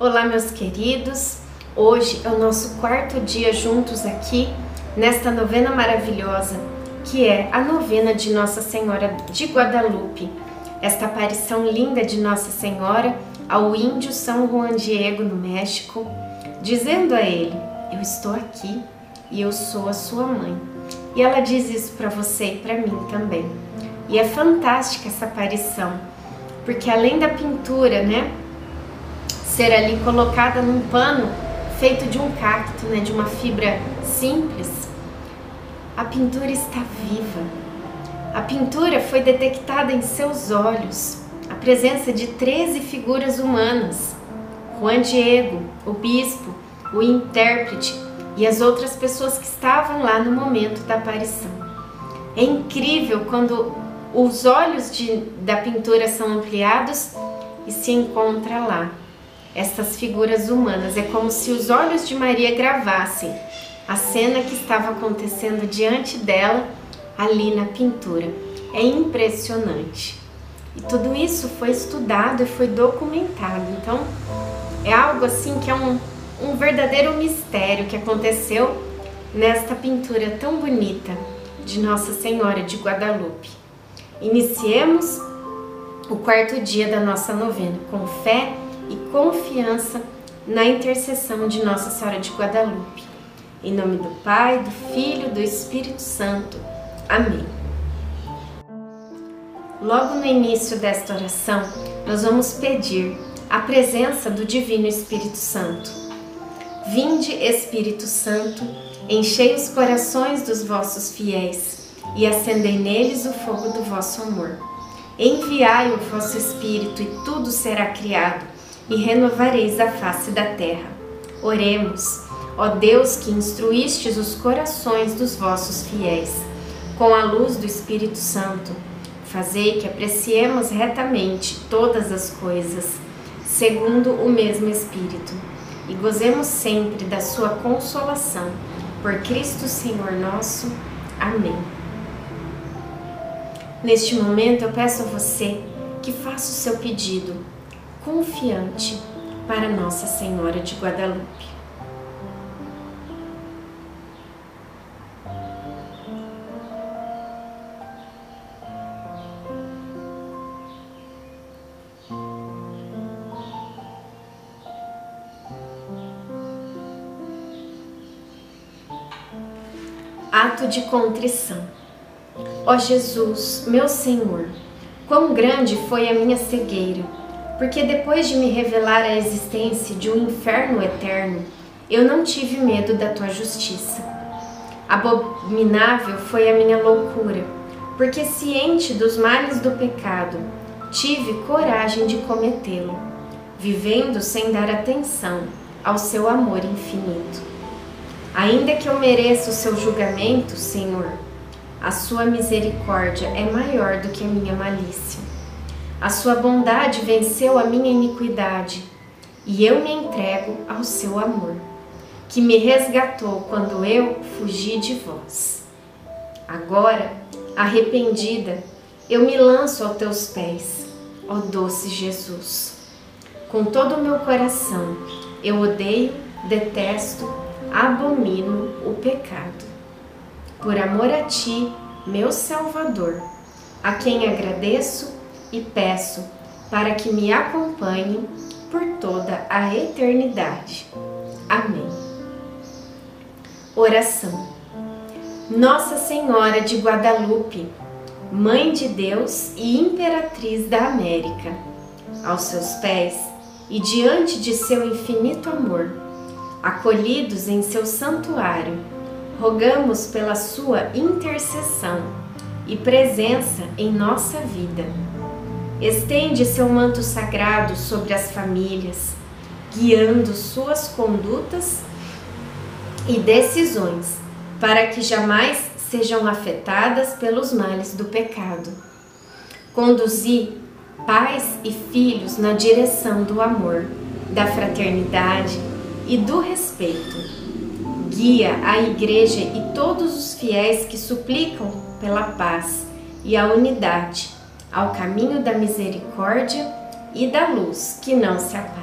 Olá, meus queridos. Hoje é o nosso quarto dia juntos aqui nesta novena maravilhosa, que é a novena de Nossa Senhora de Guadalupe. Esta aparição linda de Nossa Senhora ao índio São Juan Diego no México, dizendo a ele: Eu estou aqui e eu sou a sua mãe. E ela diz isso para você e para mim também. E é fantástica essa aparição, porque além da pintura, né, ser ali colocada num pano feito de um cacto, né, de uma fibra simples, a pintura está viva. A pintura foi detectada em seus olhos, a presença de 13 figuras humanas. Juan Diego, o bispo, o intérprete e as outras pessoas que estavam lá no momento da aparição. É incrível quando os olhos de, da pintura são ampliados e se encontra lá estas figuras humanas. É como se os olhos de Maria gravassem a cena que estava acontecendo diante dela ali na pintura. É impressionante. E tudo isso foi estudado e foi documentado. Então, é algo assim que é um, um verdadeiro mistério que aconteceu nesta pintura tão bonita de Nossa Senhora de Guadalupe. Iniciemos o quarto dia da nossa novena com fé e confiança na intercessão de Nossa Senhora de Guadalupe. Em nome do Pai, do Filho, do Espírito Santo. Amém. Logo no início desta oração, nós vamos pedir a presença do Divino Espírito Santo. Vinde, Espírito Santo, enchei os corações dos vossos fiéis e acendei neles o fogo do vosso amor. Enviai o vosso Espírito e tudo será criado e renovareis a face da terra. Oremos, ó Deus que instruístes os corações dos vossos fiéis, com a luz do Espírito Santo, fazei que apreciemos retamente todas as coisas, segundo o mesmo Espírito, e gozemos sempre da sua consolação. Por Cristo Senhor nosso. Amém. Neste momento eu peço a você que faça o seu pedido confiante para Nossa Senhora de Guadalupe. Ato de contrição. Ó Jesus, meu Senhor, quão grande foi a minha cegueira porque depois de me revelar a existência de um inferno eterno, eu não tive medo da tua justiça. Abominável foi a minha loucura, porque ciente dos males do pecado, tive coragem de cometê-lo, vivendo sem dar atenção ao seu amor infinito. Ainda que eu mereça o seu julgamento, Senhor, a sua misericórdia é maior do que a minha malícia. A sua bondade venceu a minha iniquidade, e eu me entrego ao seu amor, que me resgatou quando eu fugi de vós. Agora, arrependida, eu me lanço aos teus pés, ó doce Jesus. Com todo o meu coração, eu odeio, detesto, abomino o pecado. Por amor a ti, meu Salvador, a quem agradeço e peço para que me acompanhe por toda a eternidade. Amém. Oração. Nossa Senhora de Guadalupe, Mãe de Deus e Imperatriz da América, aos seus pés e diante de seu infinito amor, acolhidos em seu santuário, rogamos pela sua intercessão e presença em nossa vida Estende seu manto sagrado sobre as famílias, guiando suas condutas e decisões, para que jamais sejam afetadas pelos males do pecado. Conduzir pais e filhos na direção do amor, da fraternidade e do respeito. Guia a Igreja e todos os fiéis que suplicam pela paz e a unidade ao caminho da misericórdia e da luz que não se apaga.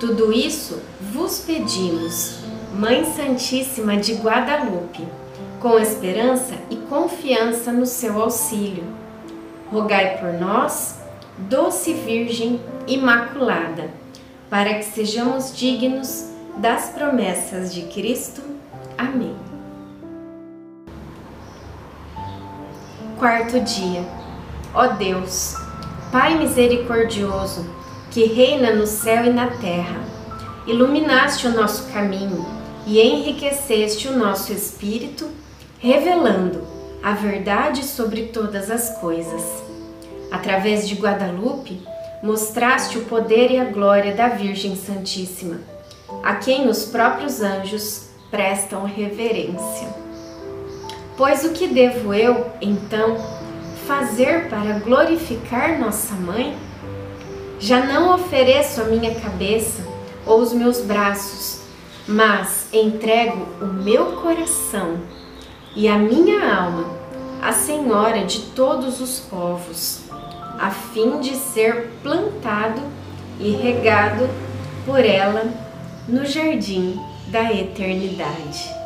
Tudo isso vos pedimos, Mãe Santíssima de Guadalupe, com esperança e confiança no seu auxílio. Rogai por nós, doce Virgem Imaculada, para que sejamos dignos das promessas de Cristo. Amém. Quarto dia. Ó Deus, Pai misericordioso, que reina no céu e na terra, iluminaste o nosso caminho e enriqueceste o nosso espírito, revelando a verdade sobre todas as coisas. Através de Guadalupe, mostraste o poder e a glória da Virgem Santíssima, a quem os próprios anjos prestam reverência. Pois o que devo eu, então, fazer para glorificar nossa mãe? Já não ofereço a minha cabeça ou os meus braços, mas entrego o meu coração e a minha alma à Senhora de todos os povos, a fim de ser plantado e regado por ela no jardim da eternidade.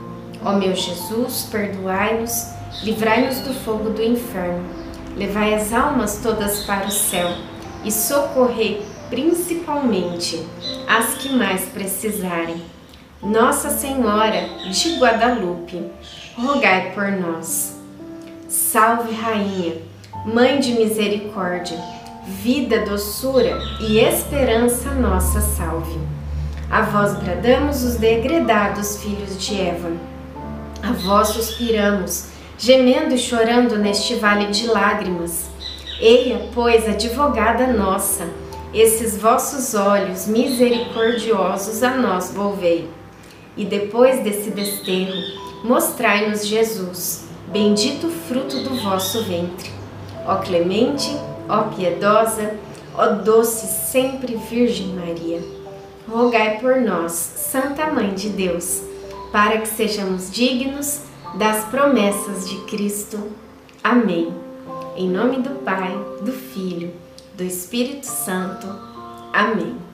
Ó meu Jesus, perdoai-nos, livrai-nos do fogo do inferno, levai as almas todas para o céu e socorrei principalmente as que mais precisarem. Nossa Senhora de Guadalupe, rogai por nós. Salve, Rainha, Mãe de Misericórdia, vida, doçura e esperança nossa salve. A vós bradamos os degredados filhos de Eva a vós suspiramos, gemendo e chorando neste vale de lágrimas. Eia, pois, advogada nossa, esses vossos olhos misericordiosos a nós volvei. E depois desse desterro, mostrai-nos Jesus, bendito fruto do vosso ventre. Ó clemente, ó piedosa, ó doce sempre Virgem Maria, rogai por nós, Santa Mãe de Deus para que sejamos dignos das promessas de Cristo. Amém. Em nome do Pai, do Filho, do Espírito Santo. Amém.